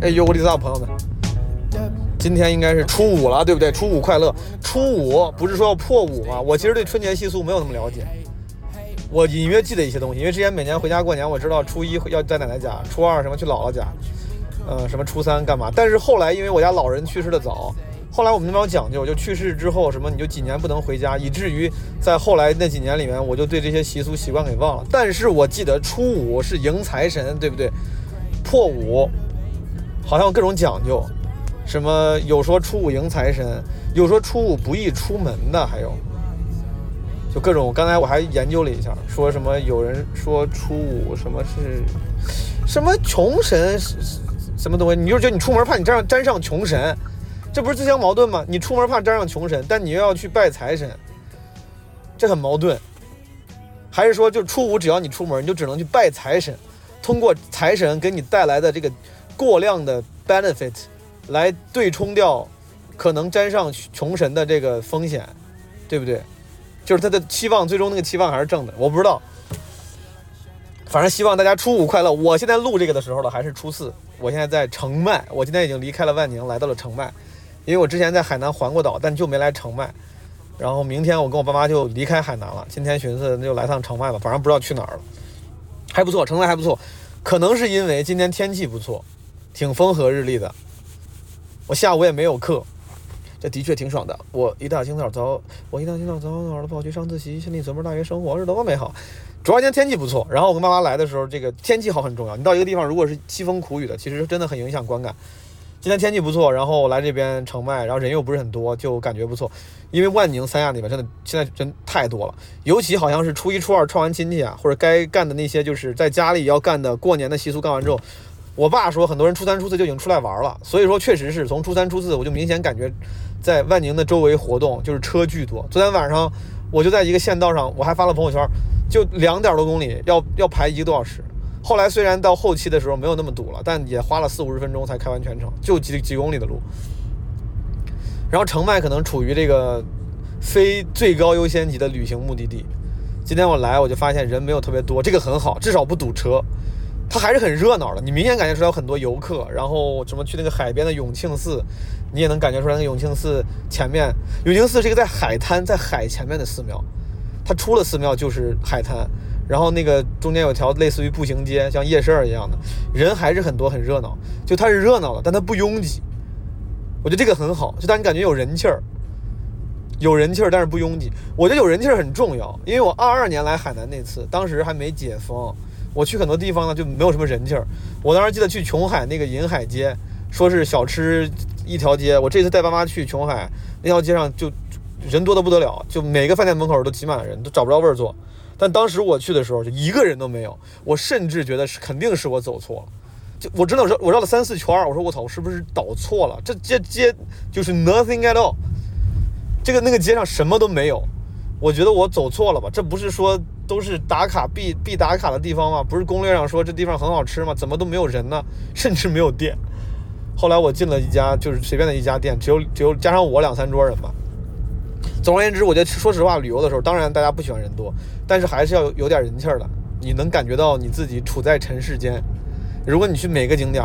哎呦，我的大朋友们，今天应该是初五了，对不对？初五快乐！初五不是说要破五吗？我其实对春节习俗没有那么了解，我隐约记得一些东西，因为之前每年回家过年，我知道初一要在奶奶家，初二什么去姥姥家，呃，什么初三干嘛。但是后来因为我家老人去世的早，后来我们那边讲究，就去世之后什么你就几年不能回家，以至于在后来那几年里面，我就对这些习俗习惯给忘了。但是我记得初五是迎财神，对不对？破五。好像有各种讲究，什么有说初五迎财神，有说初五不宜出门的，还有就各种。刚才我还研究了一下，说什么有人说初五什么是什么穷神什么东西，你就觉得你出门怕你沾上沾上穷神，这不是自相矛盾吗？你出门怕沾上穷神，但你又要去拜财神，这很矛盾。还是说就初五只要你出门，你就只能去拜财神，通过财神给你带来的这个。过量的 benefit 来对冲掉可能沾上穷神的这个风险，对不对？就是他的期望，最终那个期望还是正的。我不知道，反正希望大家初五快乐。我现在录这个的时候呢，还是初四。我现在在澄迈，我今天已经离开了万宁，来到了澄迈，因为我之前在海南环过岛，但就没来澄迈。然后明天我跟我爸妈就离开海南了。今天寻思那就来趟澄迈吧，反正不知道去哪儿了。还不错，澄迈还不错，可能是因为今天天气不错。挺风和日丽的，我下午也没有课，这的确挺爽的。我一大清早早，我一大清早早早的跑去上自习，心里琢磨大学生活是多么美好。主要今天天气不错，然后我跟妈妈来的时候，这个天气好很重要。你到一个地方，如果是凄风苦雨的，其实真的很影响观感。今天天气不错，然后来这边城迈，然后人又不是很多，就感觉不错。因为万宁、三亚那边真的现在真太多了，尤其好像是初一、初二串完亲戚啊，或者该干的那些就是在家里要干的过年的习俗干完之后。我爸说，很多人初三、初四就已经出来玩了，所以说确实是从初三、初四，我就明显感觉，在万宁的周围活动就是车巨多。昨天晚上我就在一个县道上，我还发了朋友圈，就两点多公里，要要排一个多小时。后来虽然到后期的时候没有那么堵了，但也花了四五十分钟才开完全程，就几几公里的路。然后澄迈可能处于这个非最高优先级的旅行目的地。今天我来，我就发现人没有特别多，这个很好，至少不堵车。它还是很热闹的，你明显感觉出来有很多游客，然后什么去那个海边的永庆寺，你也能感觉出来那永庆寺前面，永庆寺是一个在海滩在海前面的寺庙，它出了寺庙就是海滩，然后那个中间有条类似于步行街，像夜市一样的，人还是很多很热闹，就它是热闹的，但它不拥挤，我觉得这个很好，就当你感觉有人气儿，有人气儿但是不拥挤，我觉得有人气儿很重要，因为我二二年来海南那次，当时还没解封。我去很多地方呢，就没有什么人气儿。我当时记得去琼海那个银海街，说是小吃一条街。我这次带爸妈去琼海那条街上，就人多的不得了，就每个饭店门口都挤满了人，都找不着位儿坐。但当时我去的时候，就一个人都没有。我甚至觉得是肯定是我走错了。就我真的绕我绕了三四圈，我说我操，我是不是导错了？这这街就是 nothing at all，这个那个街上什么都没有。我觉得我走错了吧？这不是说。都是打卡必必打卡的地方吗？不是攻略上说这地方很好吃吗？怎么都没有人呢？甚至没有店。后来我进了一家就是随便的一家店，只有只有加上我两三桌人吧。总而言之，我觉得说实话，旅游的时候，当然大家不喜欢人多，但是还是要有点人气儿的。你能感觉到你自己处在尘世间。如果你去每个景点，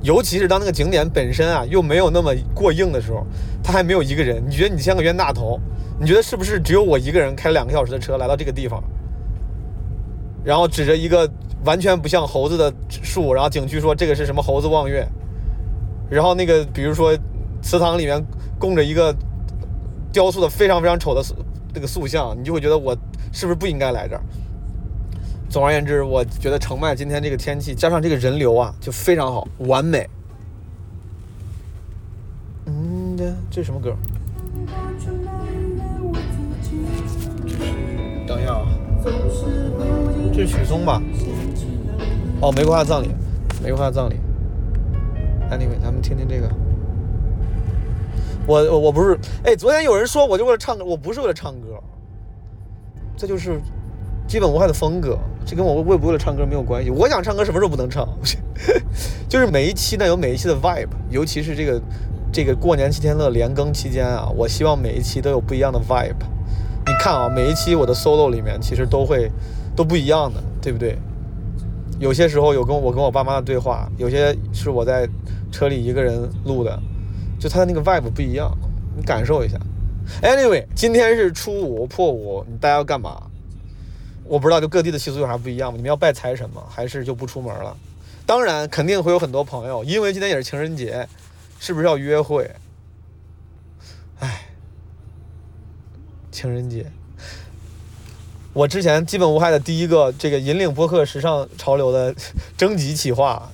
尤其是当那个景点本身啊又没有那么过硬的时候，它还没有一个人，你觉得你像个冤大头？你觉得是不是只有我一个人开两个小时的车来到这个地方，然后指着一个完全不像猴子的树，然后景区说这个是什么猴子望月，然后那个比如说祠堂里面供着一个雕塑的非常非常丑的那个塑像，你就会觉得我是不是不应该来这儿？总而言之，我觉得澄迈今天这个天气加上这个人流啊，就非常好，完美。嗯，这什么歌？等一下啊，这是许嵩吧？哦，玫瑰花葬礼，玫瑰花葬礼。Anyway，咱们听听这个。我我我不是，哎，昨天有人说我就为了唱歌，我不是为了唱歌，这就是基本无害的风格，这跟我为不为了唱歌没有关系。我想唱歌什么时候不能唱？就是每一期呢有每一期的 vibe，尤其是这个这个过年七天乐连更期间啊，我希望每一期都有不一样的 vibe。你看啊，每一期我的 solo 里面其实都会都不一样的，对不对？有些时候有跟我跟我爸妈的对话，有些是我在车里一个人录的，就他的那个 vibe 不一样，你感受一下。Anyway，今天是初五破五，大家要干嘛？我不知道，就各地的习俗有啥不一样吗？你们要拜财神吗？还是就不出门了？当然，肯定会有很多朋友，因为今天也是情人节，是不是要约会？哎，情人节，我之前基本无害的第一个这个引领播客时尚潮流的 征集企划，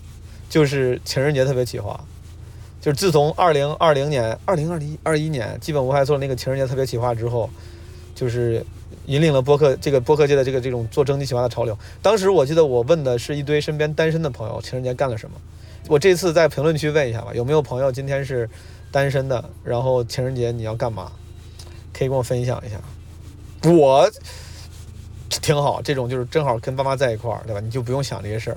就是情人节特别企划。就是自从二零二零年、二零二零二一年基本无害做了那个情人节特别企划之后，就是引领了播客这个播客界的这个这种做征集企划的潮流。当时我记得我问的是一堆身边单身的朋友，情人节干了什么？我这次在评论区问一下吧，有没有朋友今天是单身的？然后情人节你要干嘛？可以跟我分享一下。我挺好，这种就是正好跟爸妈在一块儿，对吧？你就不用想这些事儿。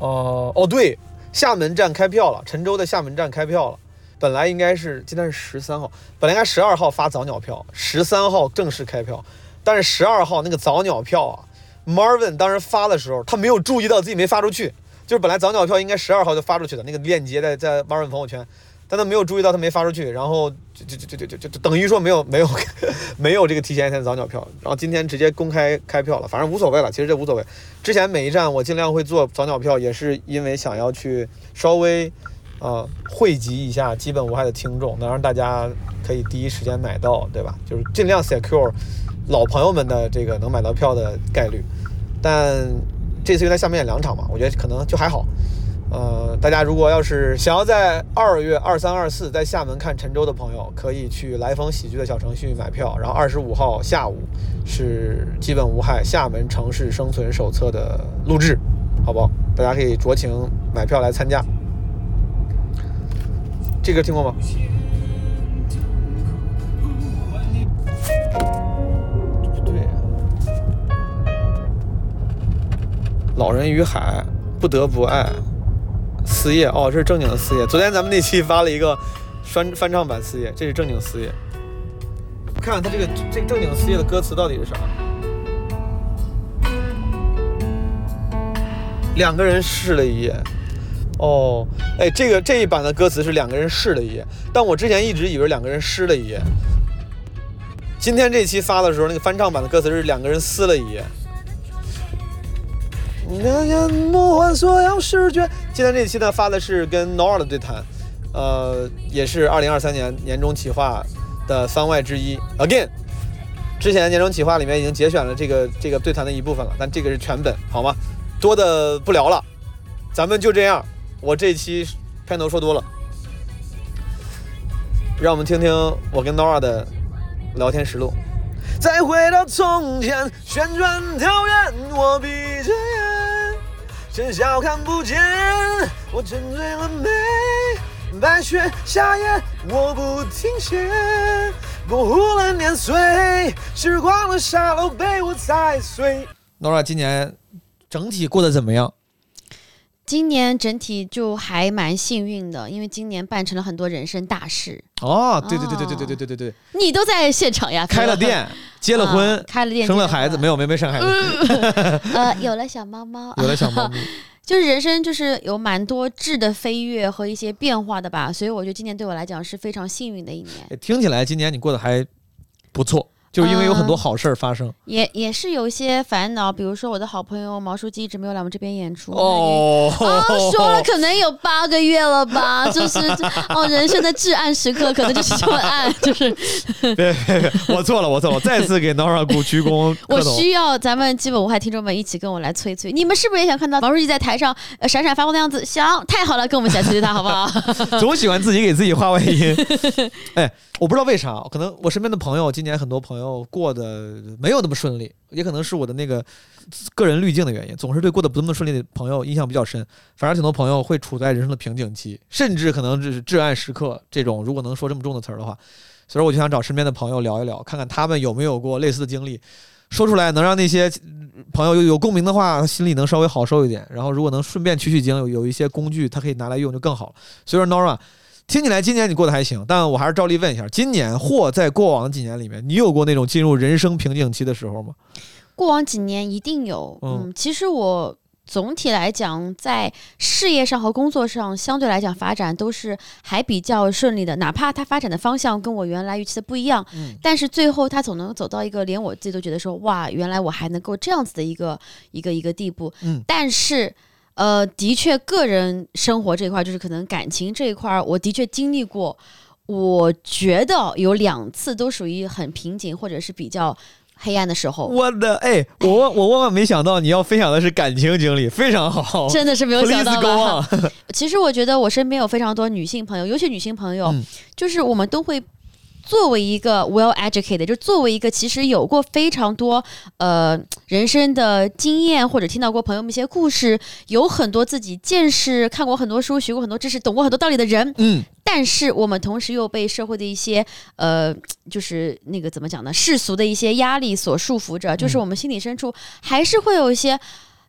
哦哦，对。厦门站开票了，陈州的厦门站开票了。本来应该是今天是十三号，本来应该十二号发早鸟票，十三号正式开票。但是十二号那个早鸟票啊，Marvin 当时发的时候，他没有注意到自己没发出去。就是本来早鸟票应该十二号就发出去的，那个链接在在 Marvin 朋友圈。但他没有注意到，他没发出去，然后就就就就就就等于说没有没有 没有这个提前一天早鸟票，然后今天直接公开开票了，反正无所谓了，其实这无所谓。之前每一站我尽量会做早鸟票，也是因为想要去稍微啊汇集一下基本无害的听众，能让大家可以第一时间买到，对吧？就是尽量 secure 老朋友们的这个能买到票的概率。但这次又在厦门演两场嘛，我觉得可能就还好。呃，大家如果要是想要在二月二三二四在厦门看沉舟的朋友，可以去来风喜剧的小程序买票。然后二十五号下午是基本无害厦门城市生存手册的录制，好不好？大家可以酌情买票来参加。这歌听过吗？对，老人与海，不得不爱。四叶哦，这是正经的四叶。昨天咱们那期发了一个翻翻唱版四叶，这是正经四叶。看看他这个这正经四叶的歌词到底是啥？两个人试了一夜。哦，哎，这个这一版的歌词是两个人试了一夜，但我之前一直以为两个人湿了一夜。今天这期发的时候，那个翻唱版的歌词是两个人撕了一夜。那淹没完所有视觉。今天这一期呢发的是跟 Nora 的对谈，呃，也是二零二三年年终企划的番外之一。Again，之前年终企划里面已经节选了这个这个对谈的一部分了，但这个是全本，好吗？多的不聊了，咱们就这样。我这期片头说多了，让我们听听我跟 Nora 的聊天实录。再回到从前，旋转跳跃，我闭着眼。喧嚣看不见，我沉醉了美。白雪夏夜，我不停歇。模糊了年岁，时光的沙漏被我踩碎。Nora 今年整体过得怎么样？今年整体就还蛮幸运的，因为今年办成了很多人生大事。哦，对对对对对对对对对对，你都在现场呀！开了店，结了婚，开了店，生了孩子，没有没没生孩子。呃，有了小猫猫，有了小猫咪，就是人生就是有蛮多质的飞跃和一些变化的吧，所以我觉得今年对我来讲是非常幸运的一年。听起来今年你过得还不错。就是因为有很多好事儿发生，也也是有一些烦恼，比如说我的好朋友毛书记一直没有来我们这边演出哦，说了可能有八个月了吧，就是哦，人生的至暗时刻可能就是这么暗，就是。别别别，我错了我错了，再次给 Nora 鼓鞠躬，我需要咱们基本无害听众们一起跟我来催催，你们是不是也想看到毛书记在台上闪闪发光的样子？想，太好了，跟我们一起来催催他好不好？总喜欢自己给自己画外音，哎，我不知道为啥，可能我身边的朋友今年很多朋友。过得没有那么顺利，也可能是我的那个个人滤镜的原因，总是对过得不那么顺利的朋友印象比较深。反而挺多朋友会处在人生的瓶颈期，甚至可能就是至暗时刻这种。如果能说这么重的词儿的话，所以我就想找身边的朋友聊一聊，看看他们有没有过类似的经历，说出来能让那些朋友有有共鸣的话，心里能稍微好受一点。然后如果能顺便取取经，有有一些工具他可以拿来用就更好了。所以说，Nora。听起来今年你过得还行，但我还是照例问一下，今年或在过往几年里面，你有过那种进入人生瓶颈期的时候吗？过往几年一定有，嗯嗯，其实我总体来讲，在事业上和工作上，相对来讲发展都是还比较顺利的，哪怕它发展的方向跟我原来预期的不一样，嗯但是最后它总能走到一个连我自己都觉得说，哇，原来我还能够这样子的一个一个一个地步，嗯但是。呃，的确，个人生活这一块，就是可能感情这一块，我的确经历过。我觉得有两次都属于很瓶颈，或者是比较黑暗的时候。我的哎，我我万万没想到你要分享的是感情经历，非常好。真的是没有想到吧？其实我觉得我身边有非常多女性朋友，尤其女性朋友，嗯就是我们都会作为一个 well educated，就作为一个其实有过非常多呃人生的经验，或者听到过朋友们一些故事，有很多自己见识，看过很多书，学过很多知识，懂过很多道理的人。嗯但是我们同时又被社会的一些呃，就是那个怎么讲呢，世俗的一些压力所束缚着，就是我们心里深处还是会有一些。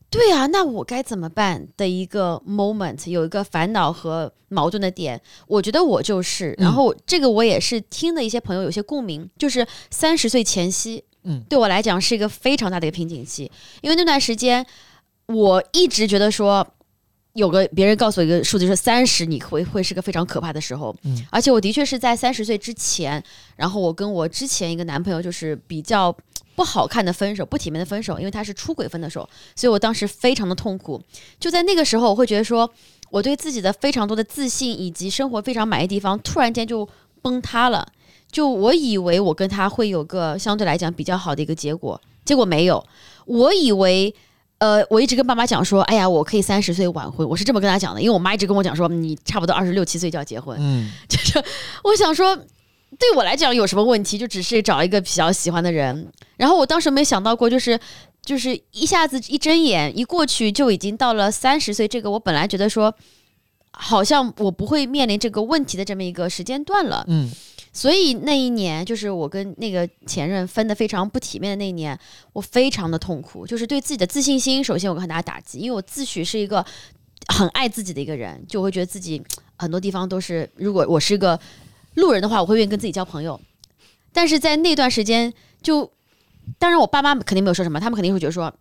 对啊，那我该怎么办的一个 moment，有一个烦恼和矛盾的点，我觉得我就是，然后这个我也是听的一些朋友有些共鸣，就是三十岁前夕，嗯，对我来讲是一个非常大的一个瓶颈期，因为那段时间我一直觉得说，有个别人告诉我一个数字，说三十你会会是个非常可怕的时候，嗯，而且我的确是在三十岁之前，然后我跟我之前一个男朋友就是比较不好看的分手，不体面的分手，因为他是出轨分的手，所以我当时非常的痛苦。就在那个时候，我会觉得说，我对自己的非常多的自信以及生活非常满意的地方，突然间就崩塌了。就我以为我跟他会有个相对来讲比较好的一个结果，结果没有。我以为，呃，我一直跟爸妈讲说，哎呀，我可以三十岁晚婚，我是这么跟他讲的，因为我妈一直跟我讲说，你差不多二十六七岁就要结婚。嗯 就是我想说，对我来讲有什么问题？就只是找一个比较喜欢的人。然后我当时没想到过，就是就是一下子一睁眼一过去就已经到了三十岁，这个我本来觉得说。好像我不会面临这个问题的这么一个时间段了，嗯所以那一年就是我跟那个前任分的非常不体面的那一年，我非常的痛苦，就是对自己的自信心，首先有个很大的打击，因为我自诩是一个很爱自己的一个人，就会觉得自己很多地方都是，如果我是一个路人的话，我会愿意跟自己交朋友，但是在那段时间就，当然我爸妈肯定没有说什么，他们肯定会觉得说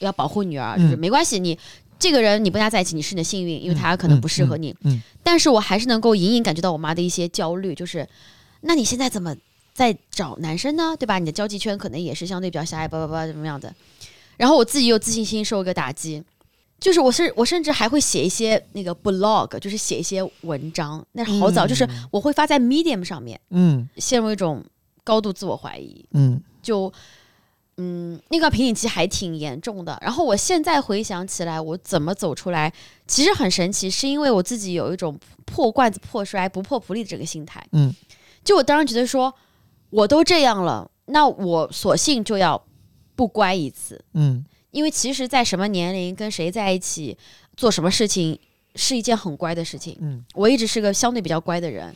要保护女儿，就是嗯。没关系，你这个人你不跟他在一起，你是你的幸运，因为他可能不适合你，嗯嗯。但是我还是能够隐隐感觉到我妈的一些焦虑，就是那你现在怎么在找男生呢？对吧？你的交际圈可能也是相对比较狭隘，叭叭叭怎么样的。然后我自己又自信心受一个打击，就是我是我甚至还会写一些那个 blog，就是写一些文章，那是好早，嗯就是我会发在 Medium 上面，嗯陷入一种高度自我怀疑，嗯就嗯，那个瓶颈期还挺严重的。然后我现在回想起来，我怎么走出来，其实很神奇，是因为我自己有一种破罐子破摔、不破不立的这个心态。嗯，就我当时觉得说，我都这样了，那我索性就要不乖一次，嗯因为其实，在什么年龄跟谁在一起做什么事情，是一件很乖的事情。嗯，我一直是个相对比较乖的人。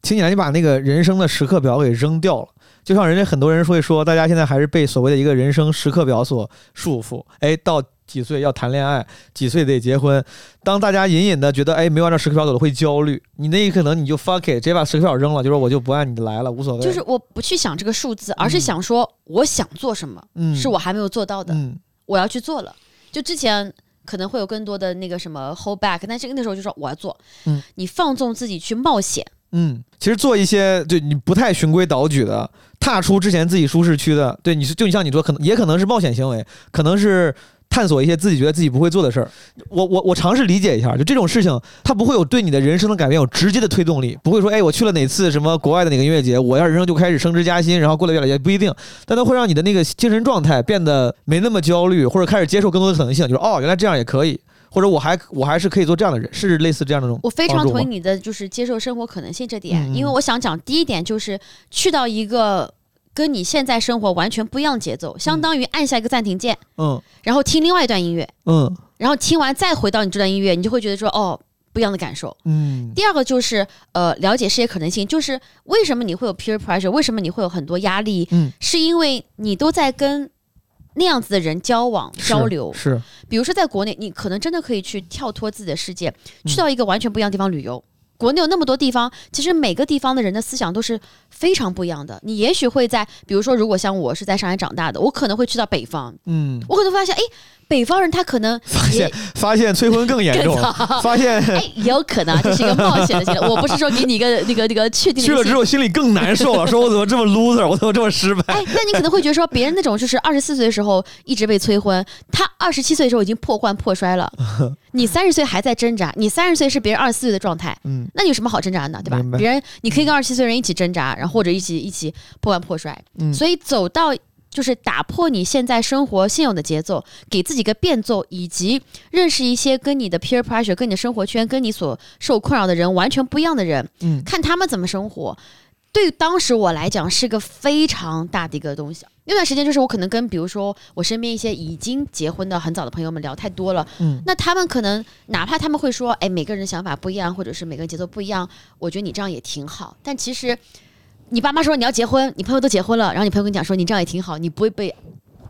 听起来你把那个人生的时刻表给扔掉了。就像人家很多人会说，大家现在还是被所谓的一个人生时刻表所束缚。哎，到几岁要谈恋爱，几岁得结婚。当大家隐隐的觉得，哎，没有按照时刻表走的会焦虑，你那一刻可能你就 fuck it，直接把时刻表扔了，就说我就不按你的来了，无所谓。就是我不去想这个数字，而是想说我想做什么，嗯，是我还没有做到的，嗯我要去做了。就之前可能会有更多的那个什么 hold back，但是那时候就说我要做，嗯，你放纵自己去冒险，嗯，其实做一些对你不太循规蹈矩的，踏出之前自己舒适区的，对你是就像你说，可能也可能是冒险行为，可能是探索一些自己觉得自己不会做的事儿。我我我尝试理解一下，就这种事情，它不会有对你的人生的改变有直接的推动力，不会说，哎，我去了哪次什么国外的哪个音乐节，我要人生就开始升职加薪，然后过得越来越不一定，但它会让你的那个精神状态变得没那么焦虑，或者开始接受更多的可能性，就是哦，原来这样也可以。或者我还我还是可以做这样的人，是类似这样的那种我非常同意你的就是接受生活可能性这点，因为我想讲第一点就是去到一个跟你现在生活完全不一样的节奏，相当于按下一个暂停键，嗯。然后听另外一段音乐，嗯。然后听完再回到你这段音乐，你就会觉得说哦不一样的感受。嗯。第二个就是呃了解世界可能性，就是为什么你会有 peer pressure，为什么你会有很多压力，嗯，是因为你都在跟那样子的人交往交流。是。比如说在国内，你可能真的可以去跳脱自己的世界，嗯。去到一个完全不一样的地方旅游。国内有那么多地方，其实每个地方的人的思想都是非常不一样的。你也许会在，比如说，如果像我是在上海长大的，我可能会去到北方，嗯，我可能发现，哎，北方人他可能发现也发现催婚更严重更，发现哎，也有可能啊，这是一个冒险的行为。我不是说给你一个那个那个确定的去了之后心里更难受了，说我怎么这么 loser，我怎么这么失败？哎，那你可能会觉得说，别人那种就是二十四岁的时候一直被催婚，他二十七岁的时候已经破罐破摔了，你三十岁还在挣扎，你三十岁是别人二十四岁的状态，嗯，那你有什么好挣扎的呢？对吧？别人你可以跟二十七岁人一起挣扎，然后或者一起一起破罐破摔，嗯所以走到。就是打破你现在生活现有的节奏，给自己个变奏，以及认识一些跟你的 peer pressure、跟你的生活圈、跟你所受困扰的人完全不一样的人，嗯看他们怎么生活。对当时我来讲是个非常大的一个东西。那段时间就是我可能跟比如说我身边一些已经结婚的很早的朋友们聊太多了，嗯。那他们可能哪怕他们会说，哎，每个人的想法不一样，或者是每个人节奏不一样，我觉得你这样也挺好。但其实你爸妈说你要结婚，你朋友都结婚了，然后你朋友跟你讲说你这样也挺好，你不会被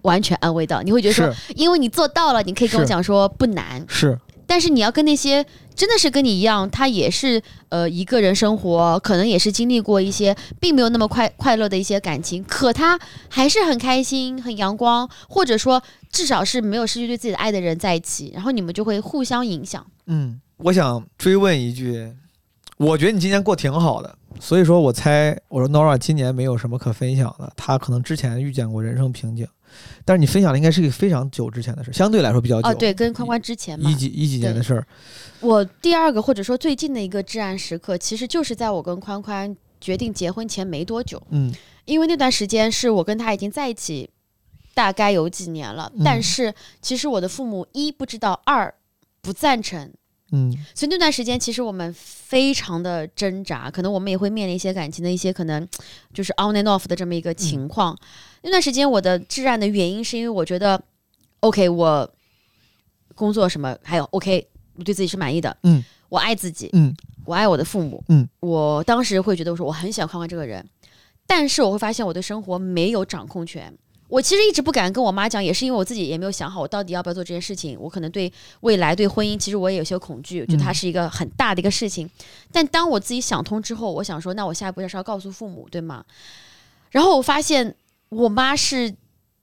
完全安慰到，你会觉得说，因为你做到了，你可以跟我讲说不难，是，但是你要跟那些真的是跟你一样，他也是呃一个人生活，可能也是经历过一些并没有那么快快乐的一些感情，可他还是很开心、很阳光，或者说至少是没有失去对自己的爱的人在一起，然后你们就会互相影响。嗯，我想追问一句，我觉得你今年过挺好的，所以说我猜，我说 Nora 今年没有什么可分享的，她可能之前遇见过人生瓶颈，但是你分享的应该是一个非常久之前的事，相对来说比较久，哦，对，跟宽宽之前嘛。一，几一几年的事儿，我第二个或者说最近的一个至暗时刻，其实就是在我跟宽宽决定结婚前没多久。嗯。因为那段时间是我跟他已经在一起大概有几年了，嗯。但是其实我的父母一不知道，二不赞成，嗯所以那段时间其实我们非常的挣扎，可能我们也会面临一些感情的一些可能就是 on and off 的这么一个情况。那段时间我的至暗的原因是因为我觉得，OK，我工作什么还有 OK，我对自己是满意的，嗯，我爱自己，嗯我爱我的父母，嗯，我当时会觉得我说我很喜欢宽宽这个人，但是我会发现我对生活没有掌控权。我其实一直不敢跟我妈讲，也是因为我自己也没有想好我到底要不要做这件事情。我可能对未来、对婚姻，其实我也有些恐惧，觉得它是一个很大的一个事情。但当我自己想通之后，我想说，那我下一步就是要告诉父母，对吗？然后我发现我妈是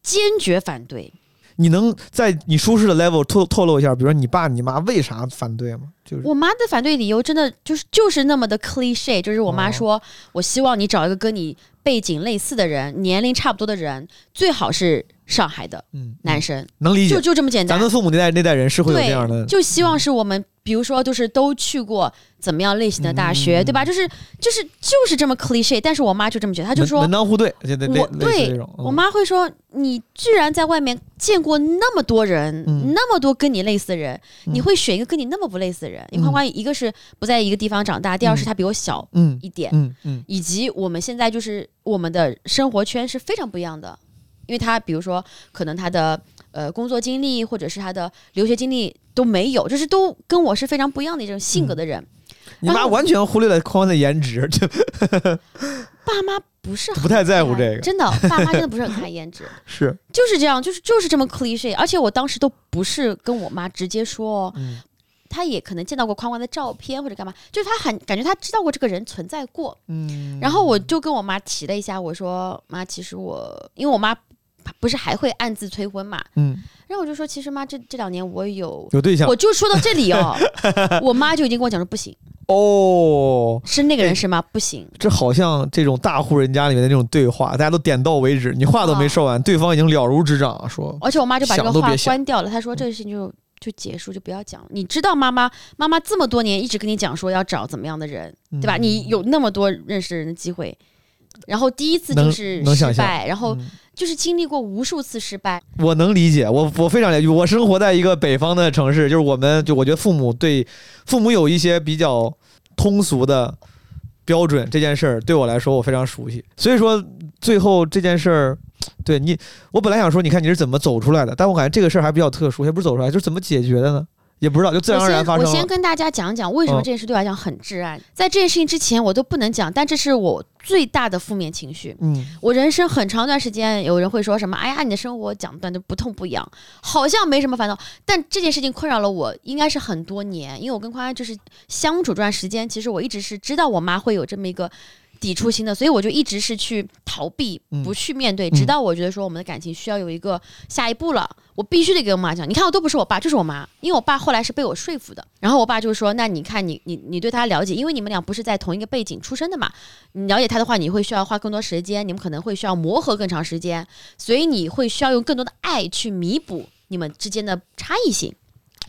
坚决反对，你能在你舒适的 level 透透露一下，比如说你爸你妈为啥反对吗？就是我妈的反对理由真的就是就是那么的 cliche，就是我妈哦说，我希望你找一个跟你背景类似的人，年龄差不多的人，最好是上海的嗯男生，能理解。就，就这么简单。咱们。父母那代那代人是会有这样的，，就希望是我们，比如说，就是都去过怎么样类型的大学，嗯对吧？就是就是就是这么 cliche，但是我妈就这么觉得，她就说门门，当户对，对我嗯。妈会说，你居然在外面见过那么多人，嗯。那么多跟你类似的人，嗯。你会选一个跟你那么不类似的人？因为嗯。欢欢一个是不在一个地方长大，第二是嗯。他比我小嗯一点，嗯嗯。以及我们现在就是我们的生活圈是非常不一样的，因为他比如说可能他的呃工作经历或者是他的留学经历都没有，就是都跟我是非常不一样的一种性格的人。你妈完全忽略了宽宽的颜值，就 爸妈不是很不太在乎这个，真的，爸妈真的不是很 看颜值，是就是这样，就是就是这么 cliche。而且我当时都不是跟我妈直接说哦，嗯她也可能见到过宽宽的照片或者干嘛，就是他很感觉他知道过这个人存在过。嗯，然后我就跟我妈提了一下，我说妈，其实我因为我妈不是还会暗自催婚嘛，嗯然后我就说，其实妈这这两年我有。有对象我就说到这里哦，我妈就已经跟我讲说不行，哦。是那个人是吗？不行，这好像这种大户人家里面的那种对话，大家都点到为止，你话都没说完，对方已经了如指掌，说而且我妈就把这个话关掉了。她说这个事情就就结束，就不要讲了。你知道妈妈妈妈这么多年一直跟你讲说要找怎么样的人，对吧？嗯你有那么多认识人的机会，然后第一次就是失败，然后嗯就是经历过无数次失败。我能理解，我我非常了解。我生活在一个北方的城市，就是我们就我觉得父母对父母有一些比较通俗的标准，这件事儿对我来说我非常熟悉。所以说最后这件事儿，对你，我本来想说，你看你是怎么走出来的，但我感觉这个事儿还比较特殊，也不是走出来，就是怎么解决的呢？也不知道，就自然而然发生了。我先跟大家讲讲为什么这件事对我来讲很挚爱。在这件事情之前，我都不能讲，但这是我最大的负面情绪。嗯，我人生很长一段时间，有人会说什么：“哎呀，你的生活讲断就不痛不痒，好像没什么烦恼。”但这件事情困扰了我，应该是很多年，因为我跟宽宽就是相处这段时间，其实我一直是知道我妈会有这么一个。抵触心的，所以我就一直是去逃避，不去面对，直到我觉得说我们的感情需要有一个下一步了，我必须得给我妈讲。你看，我都不是我爸，就是我妈，因为我爸后来是被我说服的。然后我爸就说：“那你看，你你你对他了解，因为你们俩不是在同一个背景出生的嘛，你了解他的话，你会需要花更多时间，你们可能会需要磨合更长时间，所以你会需要用更多的爱去弥补你们之间的差异性。”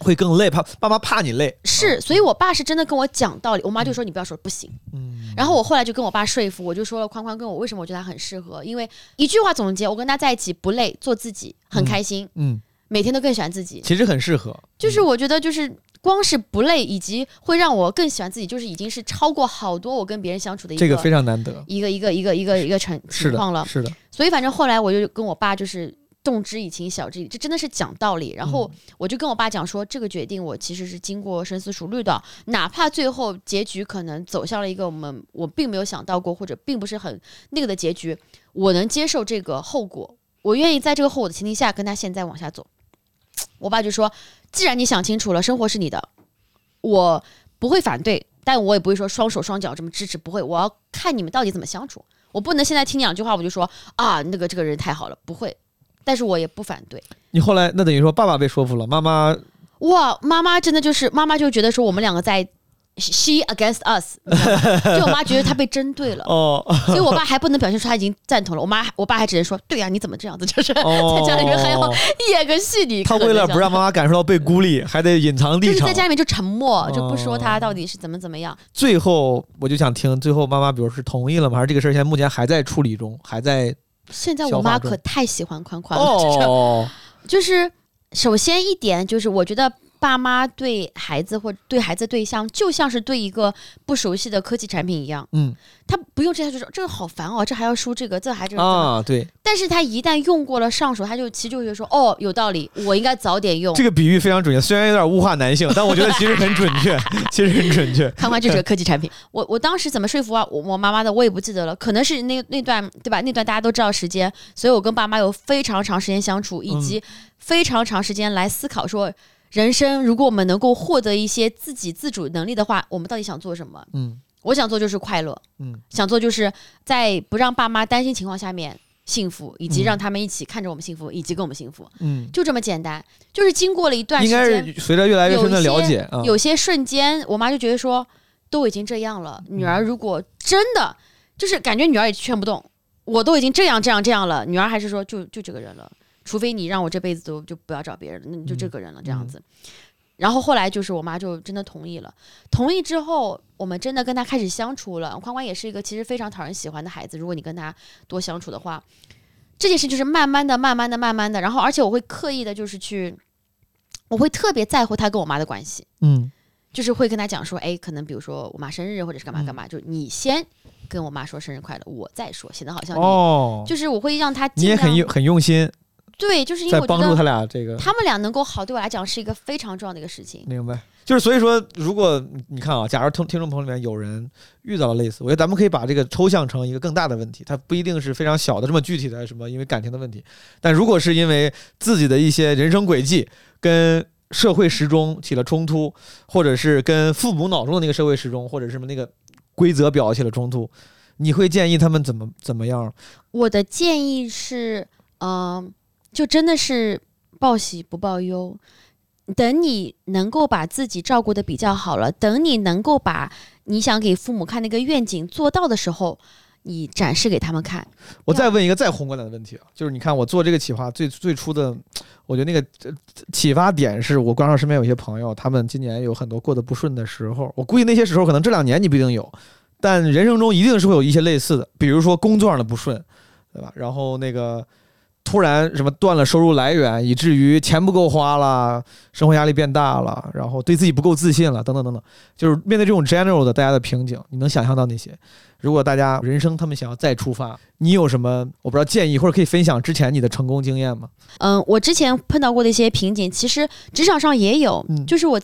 会更累，怕爸妈怕你累，是，所以我爸是真的跟我讲道理，我妈就说你不要说不行，嗯，然后我后来就跟我爸说服，我就说了宽宽跟我为什么我觉得他很适合，因为一句话总结，我跟他在一起不累，做自己很开心，嗯，每天都更喜欢自己，其实很适合，就是我觉得就是光是不累，以及会让我更喜欢自己，就是已经是超过好多我跟别人相处的一个这个非常难得。一个一个一个一个一个成情况了，是的，所以反正后来我就跟我爸就是。动之以情，晓之以理，这真的是讲道理。然后我就跟我爸讲说，这个决定我其实是经过深思熟虑的，哪怕最后结局可能走向了一个我们我并没有想到过或者并不是很那个的结局，我能接受这个后果，我愿意在这个后果的前提下跟他现在往下走。我爸就说，既然你想清楚了，生活是你的，我不会反对，但我也不会说双手双脚这么支持，不会，我要看你们到底怎么相处，我不能现在听两句话我就说啊，那个这个人太好了，不会。但是我也不反对。你后来那等于说爸爸被说服了，妈妈哇，妈妈真的就是妈妈就觉得说我们两个在 she against us，就我妈觉得她被针对了 哦，所以我爸还不能表现出他已经赞同了。我妈我爸还只能说对呀，你怎么这样子？就是在家里面还要演个戏，你他为了不让妈妈感受到被孤立，还得隐藏立场，就是在家里面就沉默，就不说他到底是怎么怎么样。最后我就想听，最后妈妈比如是同意了吗？还是这个事儿现在目前还在处理中，还在？现在我妈可太喜欢宽宽了，就是首先一点就是我觉得。爸妈对孩子或对孩子对象，就像是对一个不熟悉的科技产品一样。嗯，他不用这下就说这个好烦哦，这还要输这个，这还这个啊，对。但是他一旦用过了上手，他就其实就会说哦，有道理，我应该早点用。这个比喻非常准确，虽然有点物化男性，但我觉得其实很准确，其实很准确。看完这是个科技产品。我我当时怎么说服啊我我妈妈的，我也不记得了，可能是那那段对吧？那段大家都知道时间，所以我跟爸妈有非常长时间相处，以及非常长时间来思考说。人生，如果我们能够获得一些自己自主能力的话，我们到底想做什么？嗯，我想做就是快乐，嗯，想做就是在不让爸妈担心情况下面幸福，以及让他们一起看着我们幸福，以及跟我们幸福，嗯，就这么简单。就是经过了一段时间，应该是随着越来越深的了解，有些瞬间，我妈就觉得说，都已经这样了，女儿如果真的就是感觉女儿也劝不动，我都已经这样这样这样了，女儿还是说就就这个人了。除非你让我这辈子都就不要找别人了，那你就这个人了这样子。然后后来就是我妈就真的同意了，同意之后我们真的跟他开始相处了。宽宽也是一个其实非常讨人喜欢的孩子，如果你跟他多相处的话，这件事就是慢慢的、慢慢的、慢慢的。然后而且我会刻意的，就是去，我会特别在乎他跟我妈的关系，嗯，就是会跟他讲说，哎，可能比如说我妈生日或者是干嘛干嘛，就你先跟我妈说生日快乐，我再说，显得好像哦，就是我会让他你也很用很用心。对，就是因为帮助他俩这个，他们俩能够好，对我来讲是一个非常重要的一个事情。明白，就是所以说，如果你看啊，假如听听众朋友里面有人遇到了类似，我觉得咱们可以把这个抽象成一个更大的问题，它不一定是非常小的这么具体的什么，因为感情的问题。但如果是因为自己的一些人生轨迹跟社会时钟起了冲突，或者是跟父母脑中的那个社会时钟或者什么那个规则表起了冲突，你会建议他们怎么怎么样？我的建议是，嗯。就真的是报喜不报忧，等你能够把自己照顾的比较好了，等你能够把你想给父母看那个愿景做到的时候，你展示给他们看。我再问一个再宏观点的问题啊，就是你看我做这个企划最最初的，我觉得那个启发点是我观察身边有些朋友，他们今年有很多过得不顺的时候，我估计那些时候可能这两年你不一定有，但人生中一定是会有一些类似的，比如说工作上的不顺，对吧？然后那个。突然什么断了收入来源，以至于钱不够花了，生活压力变大了，然后对自己不够自信了，等等等等，就是面对这种 general 的大家的瓶颈，你能想象到那些？如果大家人生他们想要再出发，你有什么我不知道建议或者可以分享之前你的成功经验吗？嗯，我之前碰到过的一些瓶颈，其实职场上也有，嗯就是我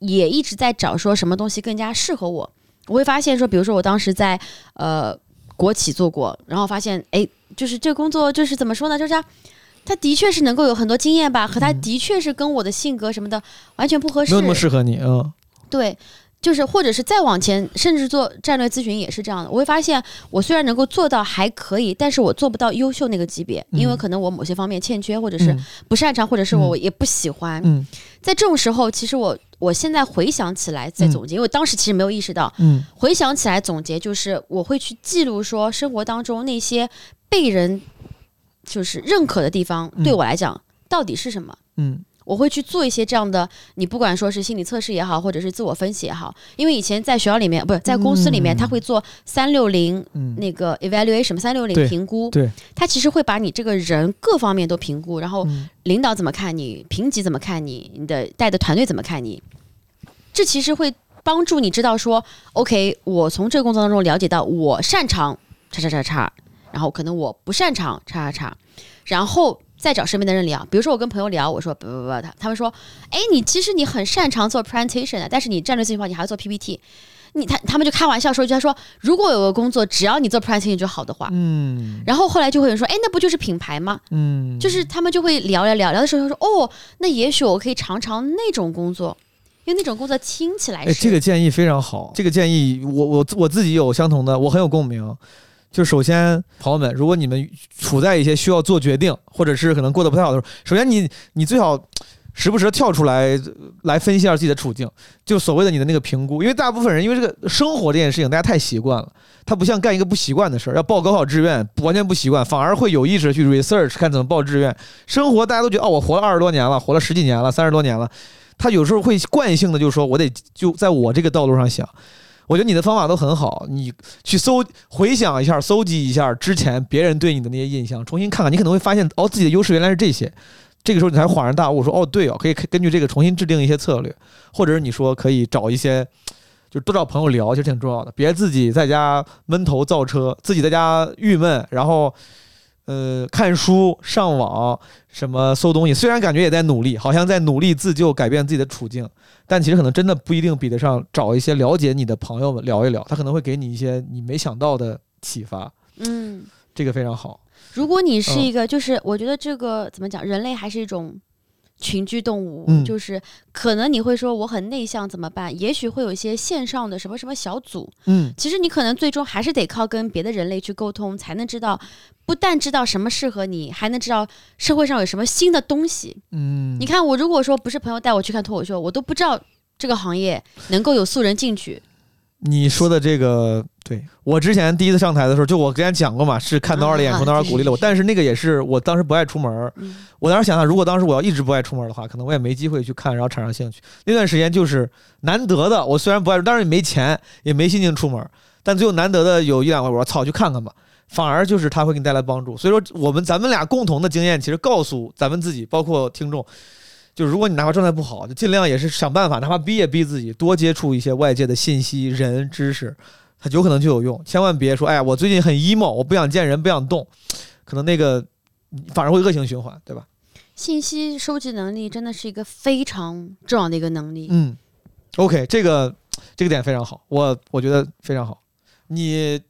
也一直在找说什么东西更加适合我。我会发现说，比如说我当时在呃国企做过，然后发现哎，就是这工作就是怎么说呢，就是它它的确是能够有很多经验吧，可它嗯的确是跟我的性格什么的完全不合适没有。那么适合你，嗯对，就是或者是再往前，甚至做战略咨询也是这样的。我会发现，我虽然能够做到还可以，但是我做不到优秀那个级别，因为嗯可能我某些方面欠缺，或者是嗯不擅长，或者是我也不喜欢。嗯在这种时候，其实我我现在回想起来，在嗯。总结，因为当时其实没有意识到，嗯。回想起来总结就是我会去记录说生活当中那些被人就是认可的地方，嗯。对我来讲到底是什么。嗯我会去做一些这样的，你不管说是心理测试也好，或者是自我分析也好，因为以前在学校里面，不是在公司里面，嗯。他会做三六零嗯，那个 evaluation 三六零评估，对，他其实会把你这个人各方面都评估，然后嗯。领导怎么看你，评级怎么看你，你的带的团队怎么看你，这其实会帮助你知道说，OK，我从这个工作当中了解到我擅长叉叉叉叉，然后可能我不擅长叉叉叉，然后再找身边的人聊，比如说我跟朋友聊，我说不不不，他他们说，哎，你其实你很擅长做 presentation 的，但是你战略咨询的话，你还要做 PPT。你他他们就开玩笑说一句，他说如果有个工作只要你做 presentation 就好的话，嗯然后后来就会有人说，哎，那不就是品牌吗？嗯，就是他们就会聊聊聊聊的时候说，哦，那也许我可以尝尝那种工作，因为那种工作听起来哎，是、这个建议非常好。这个建议，我我我自己有相同的，我很有共鸣。就首先，朋友们，如果你们处在一些需要做决定，或者是可能过得不太好的时候，首先你你最好时不时地跳出来来分析一下自己的处境，就所谓的你的那个评估。因为大部分人因为这个生活这件事情，大家太习惯了，他不像干一个不习惯的事儿，要报高考志愿完全不习惯，反而会有意识地去 research 看怎么报志愿。生活大家都觉得哦，我活了二十多年了，活了十几年了，三十多年了。他有时候会惯性的就说，我得就在我这个道路上想。我觉得你的方法都很好，你去搜回想一下，搜集一下之前别人对你的那些印象，重新看看，你可能会发现哦，自己的优势原来是这些。这个时候你才恍然大悟，说哦，对哦，可以根据这个重新制定一些策略，或者是你说可以找一些，就多找朋友聊，其实挺重要的，别自己在家闷头造车，自己在家郁闷，然后呃看书、上网、什么搜东西，虽然感觉也在努力，好像在努力自救、改变自己的处境，但其实可能真的不一定比得上找一些了解你的朋友们聊一聊，他可能会给你一些你没想到的启发，嗯，这个非常好。如果你是嗯。一个，就是我觉得这个怎么讲，人类还是一种群居动物，嗯就是可能你会说我很内向怎么办？也许会有一些线上的什么什么小组，嗯其实你可能最终还是得靠跟别的人类去沟通，才能知道，不但知道什么适合你，还能知道社会上有什么新的东西。嗯，你看，我如果说不是朋友带我去看脱口秀，我都不知道这个行业能够有素人进去。你说的这个，对我之前第一次上台的时候，就我之前讲过嘛，是看到二的演出，当时鼓励了我。但是那个也是我当时不爱出门我当时想想，如果当时我要一直不爱出门的话，可能我也没机会去看，然后产生兴趣。那段时间就是难得的，我虽然不爱，但是也没钱，也没心情出门，但最后难得的有一两回，我说操，去看看吧。反而就是他会给你带来帮助。所以说，我们咱们俩共同的经验，其实告诉咱们自己，包括听众，就是如果你哪怕状态不好，就尽量也是想办法，哪怕逼也逼自己，多接触一些外界的信息、人、知识，它有可能就有用。千万别说，哎呀，我最近很 emo，我不想见人，不想动，可能那个反而会恶性循环，对吧？信息收集能力真的是一个非常重要的一个能力。嗯，OK，这个这个点非常好，我我觉得非常好。你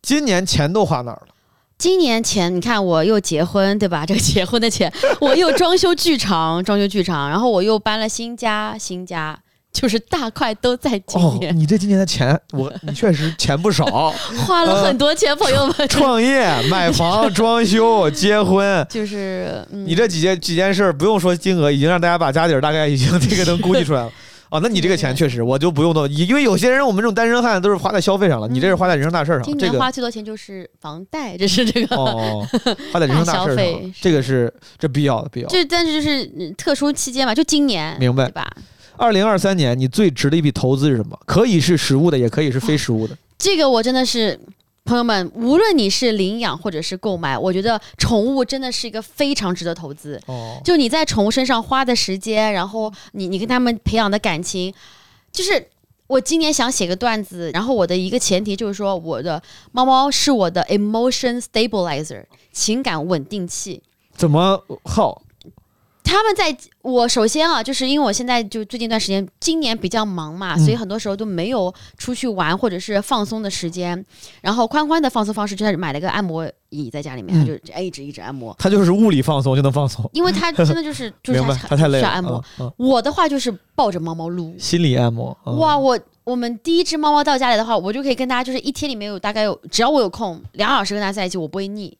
今年钱都花哪儿了？今年前你看我又结婚，对吧？这个结婚的钱，我又装修剧场，装修剧场，然后我又搬了新家，新家就是大块都在今哦，年，你这今年的钱，我 你确实钱不少，花了很多钱，朋友们。创业、买房、装修、结婚。就是、嗯、你这几件几件事儿不用说金额，已经让大家把家底儿大概已经这个能估计出来了。哦，那你这个钱确实，我就不用多，因为有些人我们这种单身汉都是花在消费上了，你这是花在人生大事儿上。今这个年花最多钱就是房贷，这是这个。哦，花在人生大事上这个是这必要的，必要的。就但是就是嗯特殊期间嘛，就今年，明白吧？二零二三年你最值的一笔投资是什么？可以是实物的，也可以是非实物的。这个我真的是朋友们，无论你是领养或者是购买，我觉得宠物真的是一个非常值得投资。哦，就你在宠物身上花的时间，然后你你跟他们培养的感情，就是我今年想写个段子，然后我的一个前提就是说，我的猫猫是我的 emotion stabilizer 情感稳定器。怎么好？他们在我首先啊，就是因为我现在就最近一段时间，今年比较忙嘛，嗯所以很多时候都没有出去玩或者是放松的时间。然后宽宽的放松方式就是买了个按摩椅在家里面，嗯他就哎一直一直按摩，他就是物理放松就能放松，因为他真的就是就是 明白？他他太累了，需要按摩。嗯，嗯我的话就是抱着猫猫撸，心理按摩。嗯哇，，我我们第一只猫猫到家里的话，我就可以跟大家就是一天里面有大概有，只要我有空两小时跟它在一起，我不会腻，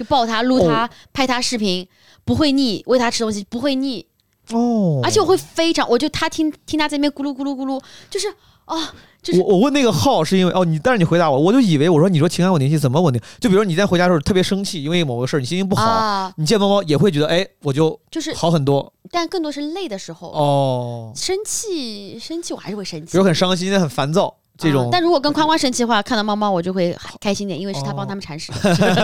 就抱它、撸它、哦拍它视频，不会腻，喂它吃东西不会腻，哦，而且我会非常，我就它听听它在那边咕噜咕噜咕噜，就是哦，就是我我问那个号是因为哦，你但是你回答我，我就以为我说你说情感稳定器怎么稳定？就比如你在回家的时候特别生气，因为某个事儿你心情不好，啊，你见猫猫也会觉得哎我就就是，好很多但更多是累的时候，哦。生气生气我还是会生气比如。很伤心、很烦躁这种啊，但如果跟宽宽生气的话，看到猫猫我就会开心点，因为是它哦帮他们铲屎，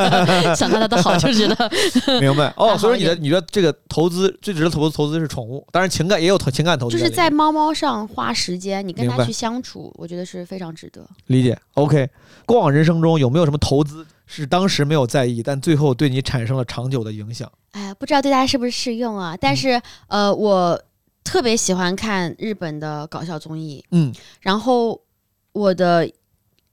想到它的好就觉得 明白哦。所以说你的一你的这个投资最值得投资投资是宠物，当然情感也有投情感投资就是，在猫猫上花时间，你跟它去相处，我觉得是非常值得。理解。OK，过往人生中有没有什么投资是当时没有在意，但最后对你产生了长久的影响？哎，不知道对大家是不是适用啊？但是、呃，我特别喜欢看日本的搞笑综艺，嗯，然后我的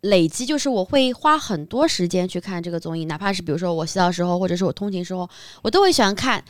累积就是我会花很多时间去看这个综艺，哪怕是比如说我洗澡时候，或者是我通勤时候，我都会喜欢看。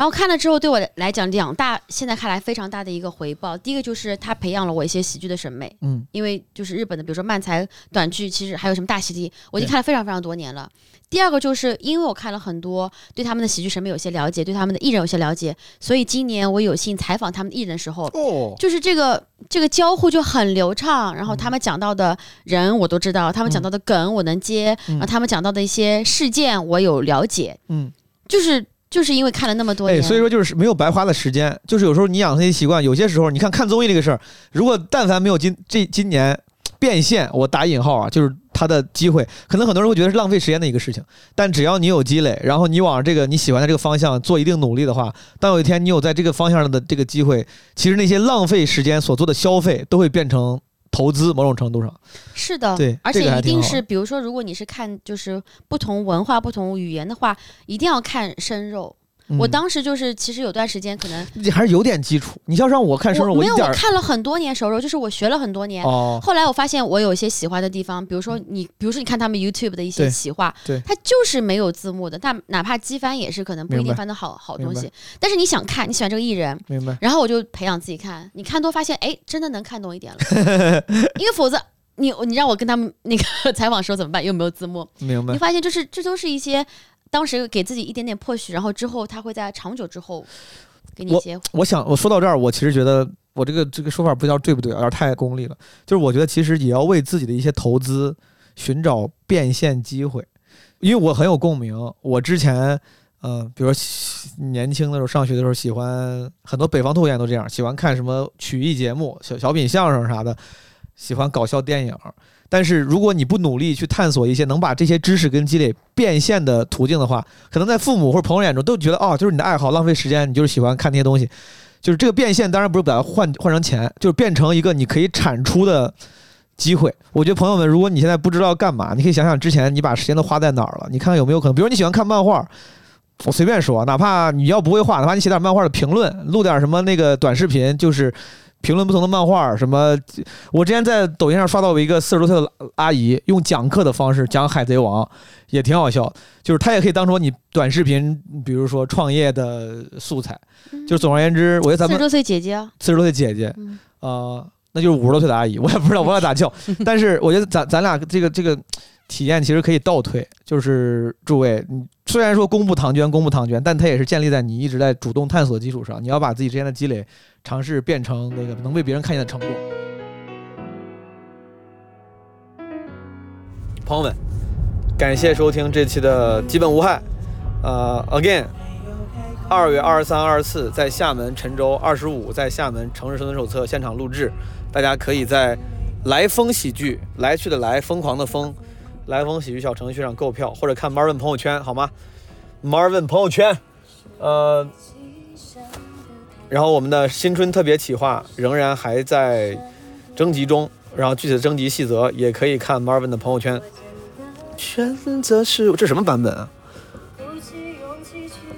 然后看了之后，对我来讲，两大现在看来非常大的一个回报。第一个就是它培养了我一些喜剧的审美，嗯，因为就是日本的，比如说漫才短剧，其实还有什么大喜剧，我已经看了非常非常多年了。第二个就是因为我看了很多，对他们的喜剧审美有些了解，对他们的艺人有些了解，所以今年我有幸采访他们的艺人的时候，哦，就是这个这个交互就很流畅，然后他们讲到的人我都知道，他们讲到的梗我能接，嗯。然后他们讲到的一些事件我有了解，嗯，就是就是因为看了那么多所以说就是没有白花的时间，就是有时候你养成一些习惯，有些时候你看看综艺这个事儿，如果但凡没有今这今年变现，我打引号啊，就是他的机会，可能很多人会觉得是浪费时间的一个事情，但只要你有积累，然后你往这个你喜欢的这个方向做一定努力的话，当有一天你有在这个方向上的这个机会，其实那些浪费时间所做的消费都会变成投资，某种程度上，是的，对而且一定是，比如说，如果你是看就是不同文化、不同语言的话，一定要看生肉。我嗯当时就是，其实有段时间可能你还是有点基础，你要让我看熟肉，我没有，我看了很多年熟肉，就是我学了很多年。哦，后来我发现我有一些喜欢的地方，比如说你，比如说你看他们 YouTube 的一些企划，对它就是没有字幕的，但哪怕机翻也是可能不一定翻的好好东明西。但是你想看，你喜欢这个艺人，明白。然后我就培养自己看，你看多发现，哎，真的能看懂一点了，因为否则你你让我跟他们那个 采访的时候怎么办？又没有字幕，明白你。发现就是这都是一些当时给自己一点点破许，然后之后他会在长久之后给你一些我想我说到这儿，我其实觉得我这个这个说法不知道对不对，有点太功利了。就是我觉得其实也要为自己的一些投资寻找变现机会，因为我很有共鸣。我之前，嗯、比如说喜年轻的时候上学的时候，喜欢很多北方脱口演都这样，喜欢看什么曲艺节目、小小品相声啥的，喜欢搞笑电影。但是如果你不努力去探索一些能把这些知识跟积累变现的途径的话，可能在父母或者朋友眼中都觉得哦，就是你的爱好，浪费时间，你就是喜欢看那些东西。就是这个变现，当然不是把它换换成钱，就是变成一个你可以产出的机会。我觉得朋友们，如果你现在不知道干嘛，你可以想想之前你把时间都花在哪儿了，你看看有没有可能，比如你喜欢看漫画。我随便说，哪怕你要不会画，哪怕你写点漫画的评论，录点什么那个短视频，就是评论不同的漫画。什么，我之前在抖音上刷到过一个四十多岁的阿姨，用讲课的方式讲《海贼王》，也挺好笑。就是她也可以当成你短视频，比如说创业的素材。就是总而言之，我觉得咱们四十多岁姐姐啊，四十多岁姐姐，嗯呃，那就是五十多岁的阿姨，我也不知道我要咋叫，但是我觉得咱咱俩这个这个体验其实可以倒推，就是诸位，你虽然说公布唐娟，公布唐娟，但它也是建立在你一直在主动探索的基础上，你要把自己之间的积累尝试变成那个能被别人看见的成果。朋友们，感谢收听这期的基本无害，呃，again。二月二十三、二十四在厦门陈州，二十五在厦门城市生存手册现场录制，大家可以在来风喜剧来去的来疯狂的疯，来风喜剧小程序上购票，或者看 Marvin 朋友圈，好吗？Marvin 朋友圈，呃，然后我们的新春特别企划仍然还在征集中，然后具体的征集细则也可以看 Marvin 的朋友圈。选择是这什么版本啊？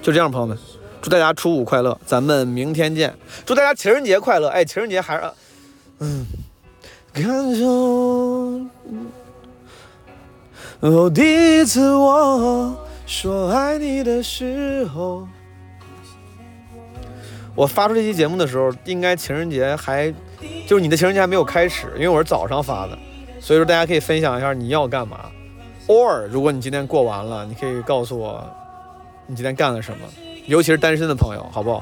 就这样，朋友们，祝大家初五快乐，咱们明天见。祝大家情人节快乐！哎，情人节还是，嗯，感受。哦，第一次我说爱你的时候，我发出这期节目的时候，应该情人节还，就是你的情人节还没有开始，因为我是早上发的，所以说大家可以分享一下你要干嘛。or 如果你今天过完了，你可以告诉我你今天干了什么，尤其是单身的朋友，好不好？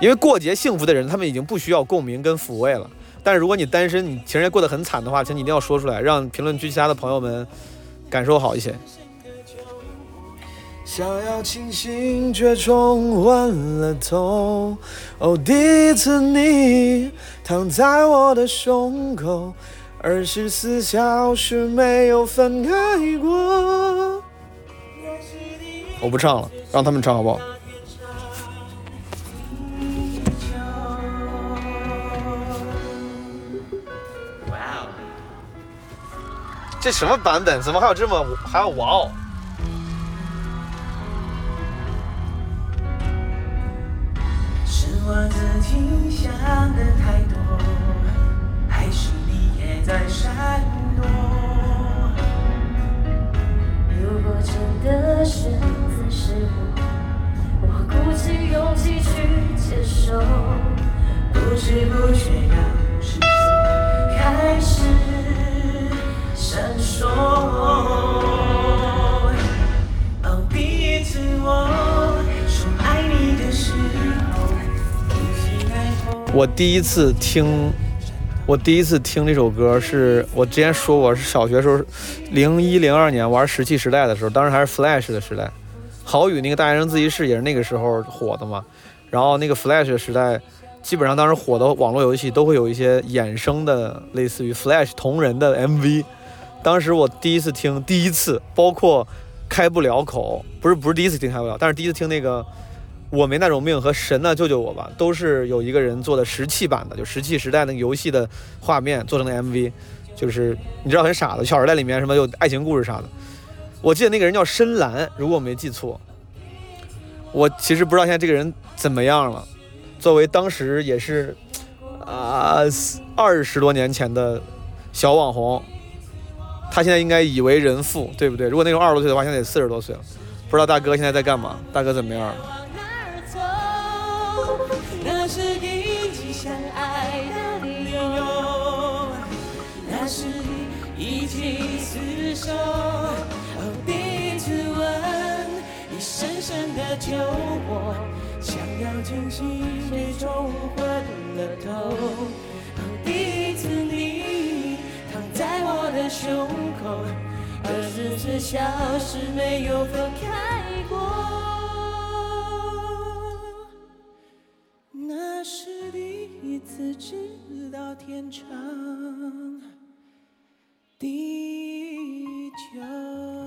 因为过节幸福的人，他们已经不需要共鸣跟抚慰了。但是如果你单身，你情人节过得很惨的话，请你一定要说出来，让评论区其他的朋友们感受好一些。想要清醒，却冲昏了头。哦，第一次你躺在我的胸口。二十四小时没有分开过。我不唱了，让他们唱好不好？这什么版本？怎么还有这么还有哇哦？是我自己想的太多，第一次听。我第一次听这首歌是我之前说过，是小学时候，零一零二年玩石器时代的时候，当时还是 Flash 的时代，好雨那个大学生自习室也是那个时候火的嘛。然后那个 Flash 时代，基本上当时火的网络游戏都会有一些衍生的，类似于 Flash 同人的 MV。当时我第一次听，第一次包括开不了口，不是不是第一次听开不了，但是第一次听那个。我没那种命和神呢，救救我吧！都是有一个人做的石器版的，就石器时代那个游戏的画面做成的 MV，就是你知道很傻的，小时代里面什么有爱情故事啥的。我记得那个人叫深蓝，如果我没记错。我其实不知道现在这个人怎么样了。作为当时也是啊二十多年前的小网红，他现在应该已为人父，对不对？如果那时候二十多岁的话，现在得四十多岁了。不知道大哥现在在干嘛？大哥怎么样？救我，想要清醒，最终昏了头。第一次你躺在我的胸口，二十四小时没有分开过。那是第一次知道天长地久。